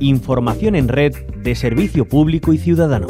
Información en red de servicio público y ciudadano.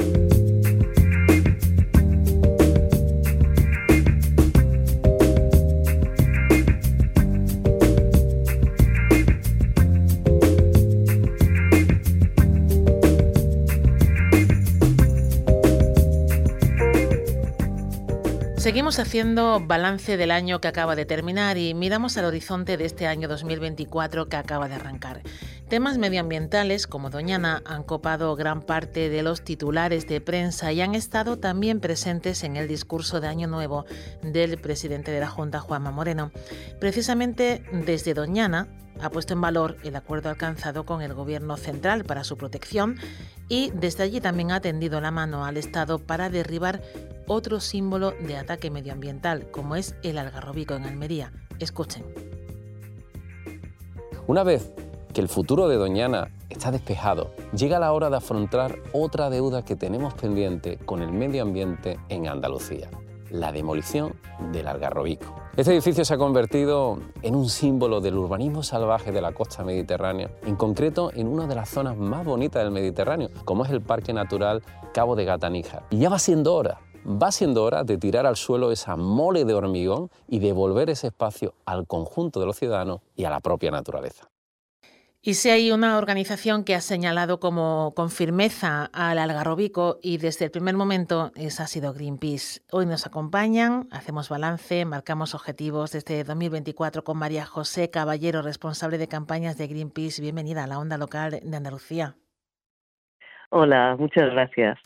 Seguimos haciendo balance del año que acaba de terminar y miramos al horizonte de este año 2024 que acaba de arrancar. Temas medioambientales como Doñana han copado gran parte de los titulares de prensa y han estado también presentes en el discurso de Año Nuevo del presidente de la Junta, Juanma Moreno. Precisamente desde Doñana ha puesto en valor el acuerdo alcanzado con el Gobierno central para su protección y desde allí también ha tendido la mano al Estado para derribar otro símbolo de ataque medioambiental, como es el algarrobico en Almería. Escuchen. Una vez que el futuro de Doñana está despejado, llega la hora de afrontar otra deuda que tenemos pendiente con el medio ambiente en Andalucía, la demolición del algarrobico. Este edificio se ha convertido en un símbolo del urbanismo salvaje de la costa mediterránea, en concreto en una de las zonas más bonitas del Mediterráneo, como es el Parque Natural Cabo de Gataníjar. Y ya va siendo hora va siendo hora de tirar al suelo esa mole de hormigón y devolver ese espacio al conjunto de los ciudadanos y a la propia naturaleza. Y si hay una organización que ha señalado como con firmeza al algarrobico y desde el primer momento esa ha sido Greenpeace. Hoy nos acompañan, hacemos balance, marcamos objetivos desde 2024 con María José Caballero, responsable de campañas de Greenpeace. Bienvenida a la onda local de Andalucía. Hola, muchas gracias.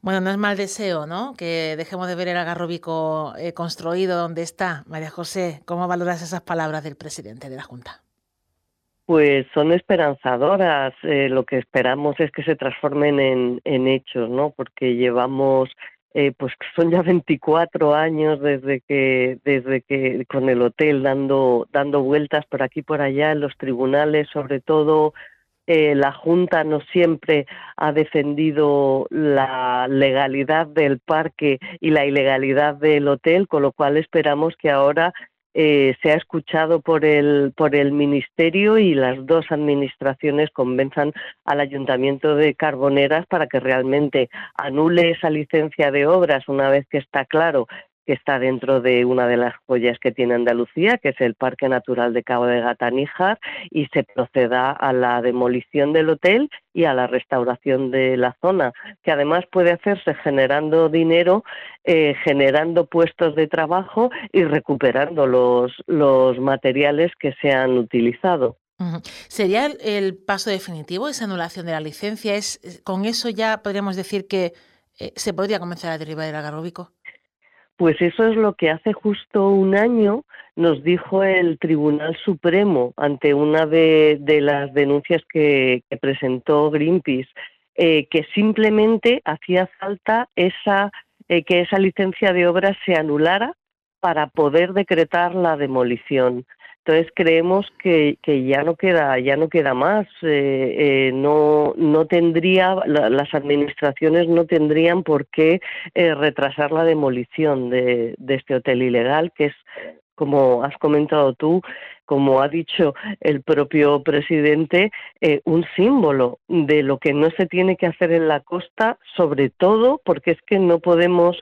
Bueno, no es mal deseo, ¿no? Que dejemos de ver el agarróbico eh, construido donde está. María José, ¿cómo valoras esas palabras del presidente de la Junta? Pues son esperanzadoras. Eh, lo que esperamos es que se transformen en, hechos, ¿no? Porque llevamos, eh, pues son ya 24 años desde que, desde que con el hotel dando, dando vueltas por aquí por allá en los tribunales, sobre todo eh, la Junta no siempre ha defendido la legalidad del parque y la ilegalidad del hotel, con lo cual esperamos que ahora eh, sea escuchado por el, por el Ministerio y las dos administraciones convenzan al Ayuntamiento de Carboneras para que realmente anule esa licencia de obras una vez que está claro que está dentro de una de las joyas que tiene Andalucía, que es el Parque Natural de Cabo de Gataníjar, y se proceda a la demolición del hotel y a la restauración de la zona, que además puede hacerse generando dinero, eh, generando puestos de trabajo y recuperando los, los materiales que se han utilizado. ¿Sería el, paso definitivo esa anulación de la licencia? ¿Es, ¿Con eso ya podríamos decir que eh, se podría comenzar a derribar el agarróbico? Pues eso es lo que hace justo un año nos dijo el Tribunal Supremo ante una de, las denuncias que, presentó Greenpeace, eh, que simplemente hacía falta esa, eh, que esa licencia de obra se anulara para poder decretar la demolición. Entonces creemos que, ya no queda ya no queda más. Eh, eh, no no tendría las administraciones no tendrían por qué eh, retrasar la demolición de, de, este hotel ilegal que es como has comentado tú, como ha dicho el propio presidente, un símbolo de lo que no se tiene que hacer en la costa, sobre todo porque es que no podemos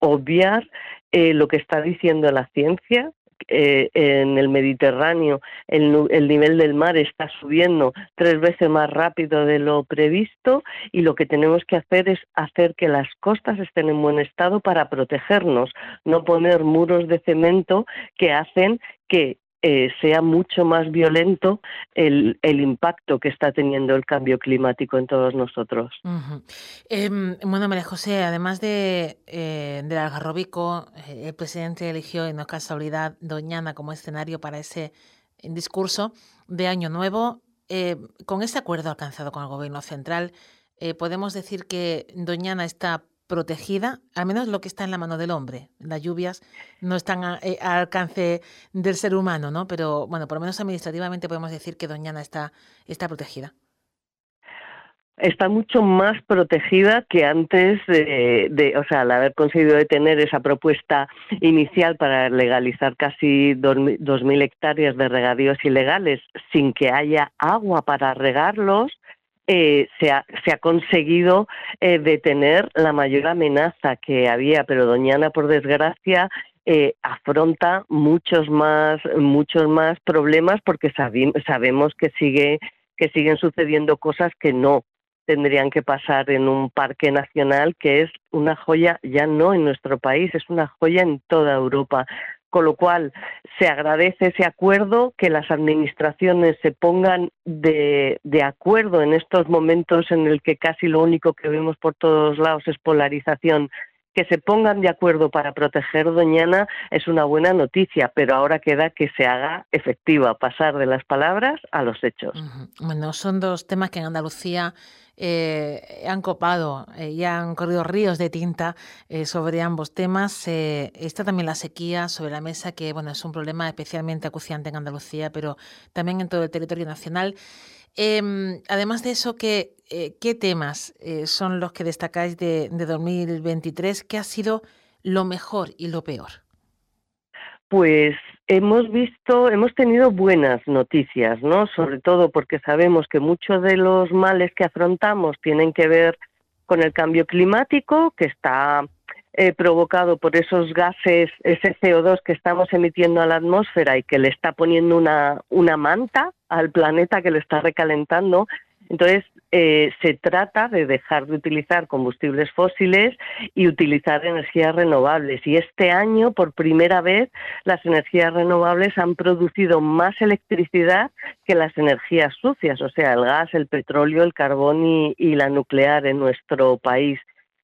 obviar lo que está diciendo la ciencia, eh, en el Mediterráneo el, el, nivel del mar está subiendo tres veces más rápido de lo previsto y lo que tenemos que hacer es hacer que las costas estén en buen estado para protegernos, no poner muros de cemento que hacen que eh, sea mucho más violento el, impacto que está teniendo el cambio climático en todos nosotros. Em, bueno, María José, además de eh, del algarrobico, eh, el presidente eligió, y no es casualidad, Doñana como escenario para ese discurso de Año Nuevo. con este acuerdo alcanzado con el Gobierno Central, podemos decir que Doñana está protegida, al menos lo que está en la mano del hombre. Las lluvias no están eh, al alcance del ser humano, ¿no? Pero bueno, por lo menos administrativamente podemos decir que Doñana está, está protegida. Está mucho más protegida que antes de, o sea, al haber conseguido detener esa propuesta inicial para legalizar casi 2.000 hectáreas de regadíos ilegales sin que haya agua para regarlos, eh, se, ha, se, ha, conseguido eh, detener la mayor amenaza que había, pero Doñana, por desgracia, eh, afronta muchos más, muchos más problemas porque sabemos que, sigue, que siguen sucediendo cosas que no tendrían que pasar en un parque nacional que es una joya ya no en nuestro país, es una joya en toda Europa con lo cual se agradece ese acuerdo, que las administraciones se pongan de, acuerdo en estos momentos en el que casi lo único que vemos por todos lados es polarización que se pongan de acuerdo para proteger Doñana es una buena noticia, pero ahora queda que se haga efectiva, pasar de las palabras a los hechos. Bueno, son dos temas que en Andalucía eh, han copado eh, y han corrido ríos de tinta eh, sobre ambos temas. está también la sequía sobre la mesa, que bueno, es un problema especialmente acuciante en Andalucía, pero también en todo el territorio nacional. Em, además de eso, ¿qué, qué temas son los que destacáis de, de 2023? ¿Qué ha sido lo mejor y lo peor? Pues hemos visto, hemos tenido buenas noticias, ¿no? Sobre todo porque sabemos que muchos de los males que afrontamos tienen que ver con el cambio climático, que está eh, provocado por esos gases, ese CO2 que estamos emitiendo a la atmósfera y que le está poniendo una, una manta al planeta que le está recalentando. Entonces, eh, se trata de dejar de utilizar combustibles fósiles y utilizar energías renovables. Y este año, por primera vez, las energías renovables han producido más electricidad que las energías sucias, o sea, el gas, el petróleo, el carbón y, la nuclear en nuestro país.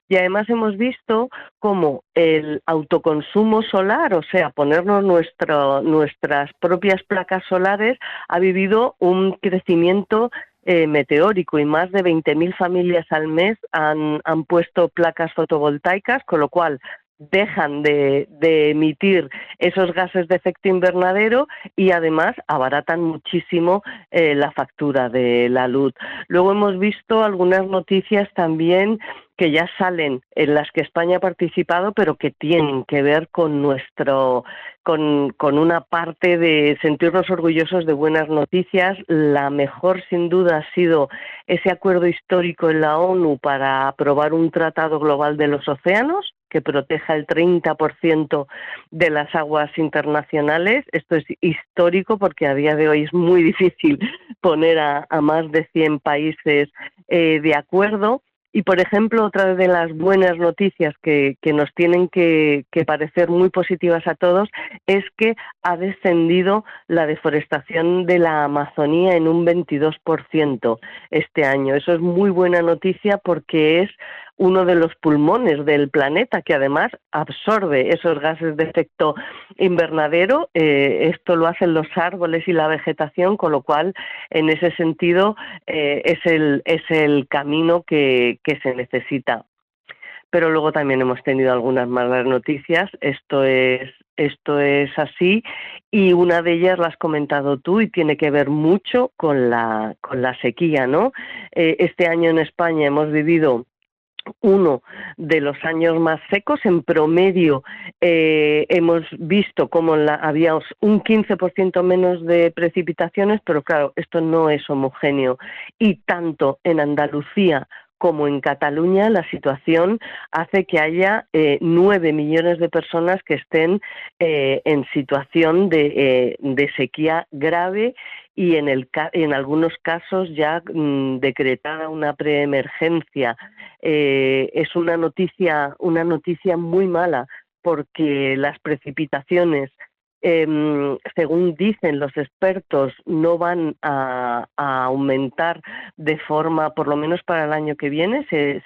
Y además hemos visto cómo el autoconsumo solar, o sea, ponernos nuestras propias placas solares, ha vivido un crecimiento eh, meteórico y más de 20.000 familias al mes han, han puesto placas fotovoltaicas, con lo cual dejan de, emitir esos gases de efecto invernadero y además abaratan muchísimo eh, la factura de la luz. Luego hemos visto algunas noticias también que ya salen en las que España ha participado, pero que tienen que ver con nuestro, con, una parte de sentirnos orgullosos de buenas noticias. La mejor, sin duda, ha sido ese acuerdo histórico en la ONU para aprobar un tratado global de los océanos que proteja el 30% de las aguas internacionales. Esto es histórico porque a día de hoy es muy difícil poner a, más de 100 países eh, de acuerdo. Y, por ejemplo, otra de las buenas noticias que, nos tienen que, parecer muy positivas a todos es que ha descendido la deforestación de la Amazonía en un 22% este año. Eso es muy buena noticia porque es uno de los pulmones del planeta que además absorbe esos gases de efecto invernadero. Eh, esto lo hacen los árboles y la vegetación, con lo cual en ese sentido eh, es, el, es el camino que, que se necesita pero luego también hemos tenido algunas malas noticias. Esto es, esto es así y una de ellas la has comentado tú y tiene que ver mucho con la, con la sequía, ¿no? Eh, este año en España hemos vivido uno de los años más secos. En promedio eh, hemos visto cómo la, había un 15% menos de precipitaciones, pero claro, esto no es homogéneo. Y tanto en Andalucía como en Cataluña, la situación hace que haya eh, nueve millones de personas que estén eh, en situación de sequía grave y en, el, en algunos casos ya mm, decretada una preemergencia. Eh, es una noticia, una noticia muy mala porque las precipitaciones, em, según dicen los expertos, no van a, aumentar de forma, por lo menos para el año que viene, se,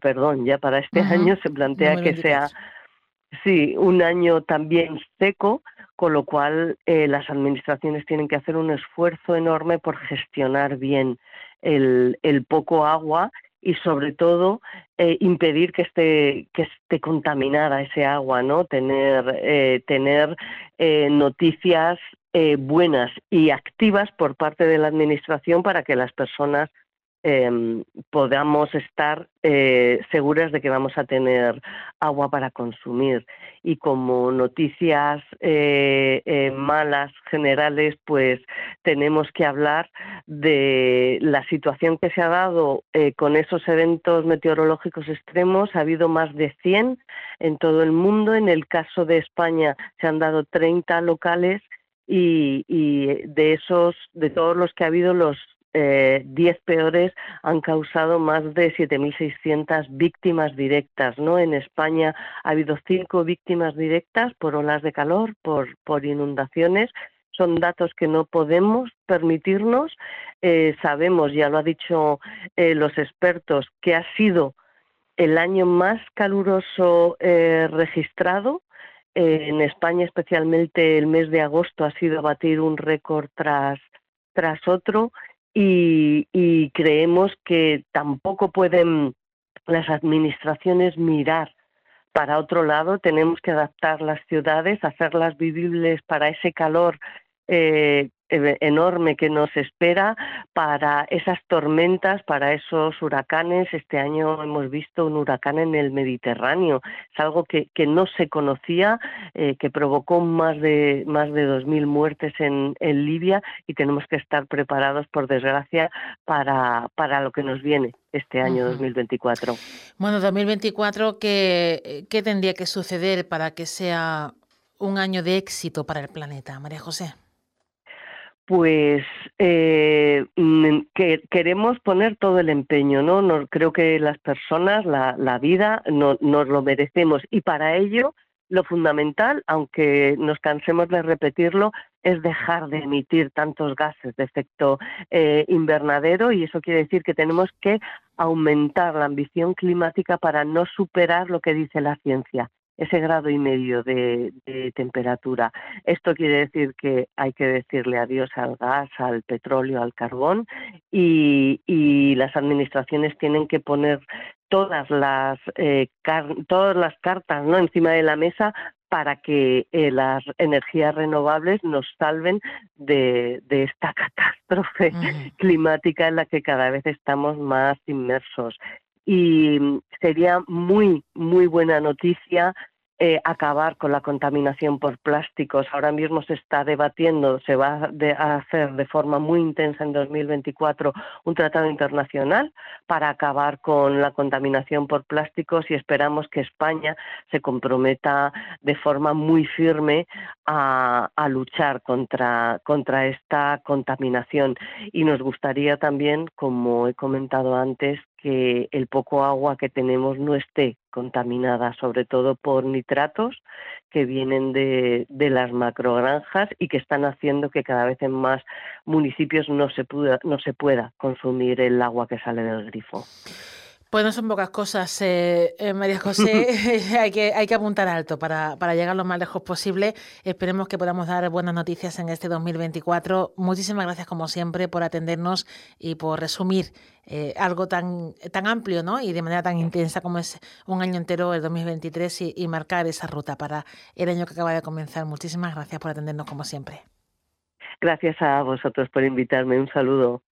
perdón, ya para este año se plantea que sea, sí, un año también seco, con lo cual eh, las administraciones tienen que hacer un esfuerzo enorme por gestionar bien el, poco agua y sobre todo eh, impedir que esté que esté contaminada ese agua no tener eh, tener noticias buenas y activas por parte de la administración para que las personas em, podamos estar eh, seguras de que vamos a tener agua para consumir. Y como noticias eh, eh, malas generales, pues tenemos que hablar de la situación que se ha dado con esos eventos meteorológicos extremos. Ha habido más de 100 en todo el mundo. En el caso de España se han dado 30 locales y, y de esos, de todos los que ha habido, los 10 eh, peores han causado más de 7.600 víctimas directas. ¿no? En España ha habido cinco víctimas directas por olas de calor, por, inundaciones. Son datos que no podemos permitirnos. Eh, sabemos, ya lo ha dicho eh, los expertos, que ha sido el año más caluroso registrado. en España, especialmente el mes de agosto, ha sido batir un récord tras otro y, creemos que tampoco pueden las administraciones mirar para otro lado, tenemos que adaptar las ciudades, hacerlas vivibles para ese calor eh, enorme que nos espera para esas tormentas, para esos huracanes. Este año hemos visto un huracán en el Mediterráneo. Es algo que, que no se conocía, eh, que provocó más de, más de 2.000 muertes en, en, Libia y tenemos que estar preparados, por desgracia, para, para lo que nos viene este año 2024. Bueno, 2024, ¿qué, ¿qué tendría que suceder para que sea un año de éxito para el planeta, María José? Pues eh, mm, que queremos poner todo el empeño, ¿no? no creo que las personas, la, la vida, no, nos lo merecemos y para ello lo fundamental, aunque nos cansemos de repetirlo, es dejar de emitir tantos gases de efecto eh, invernadero y eso quiere decir que tenemos que aumentar la ambición climática para no superar lo que dice la ciencia ese grado y medio de, temperatura. Esto quiere decir que hay que decirle adiós al gas, al petróleo, al carbón y, las administraciones tienen que poner todas las eh, todas las cartas ¿no? encima de la mesa para que eh, las energías renovables nos salven de, esta catástrofe climática en la que cada vez estamos más inmersos y sería muy, muy buena noticia eh, acabar con la contaminación por plásticos. Ahora mismo se está debatiendo, se va a hacer de forma muy intensa en 2024 un tratado internacional para acabar con la contaminación por plásticos y esperamos que España se comprometa de forma muy firme a, a luchar contra, contra esta contaminación. Y nos gustaría también, como he comentado antes, que el poco agua que tenemos no esté contaminada, sobre todo por nitratos que vienen de, de las macrogranjas y que están haciendo que cada vez en más municipios no se, pueda, no se pueda consumir el agua que sale del grifo. Pues no son pocas cosas, eh, eh, María José. hay, que, hay que apuntar alto para, para, llegar lo más lejos posible. Esperemos que podamos dar buenas noticias en este 2024. Muchísimas gracias, como siempre, por atendernos y por resumir eh, algo tan, tan amplio ¿no? y de manera tan intensa como es un año entero, el 2023, y, y marcar esa ruta para el año que acaba de comenzar. Muchísimas gracias por atendernos, como siempre. Gracias a vosotros por invitarme. Un saludo.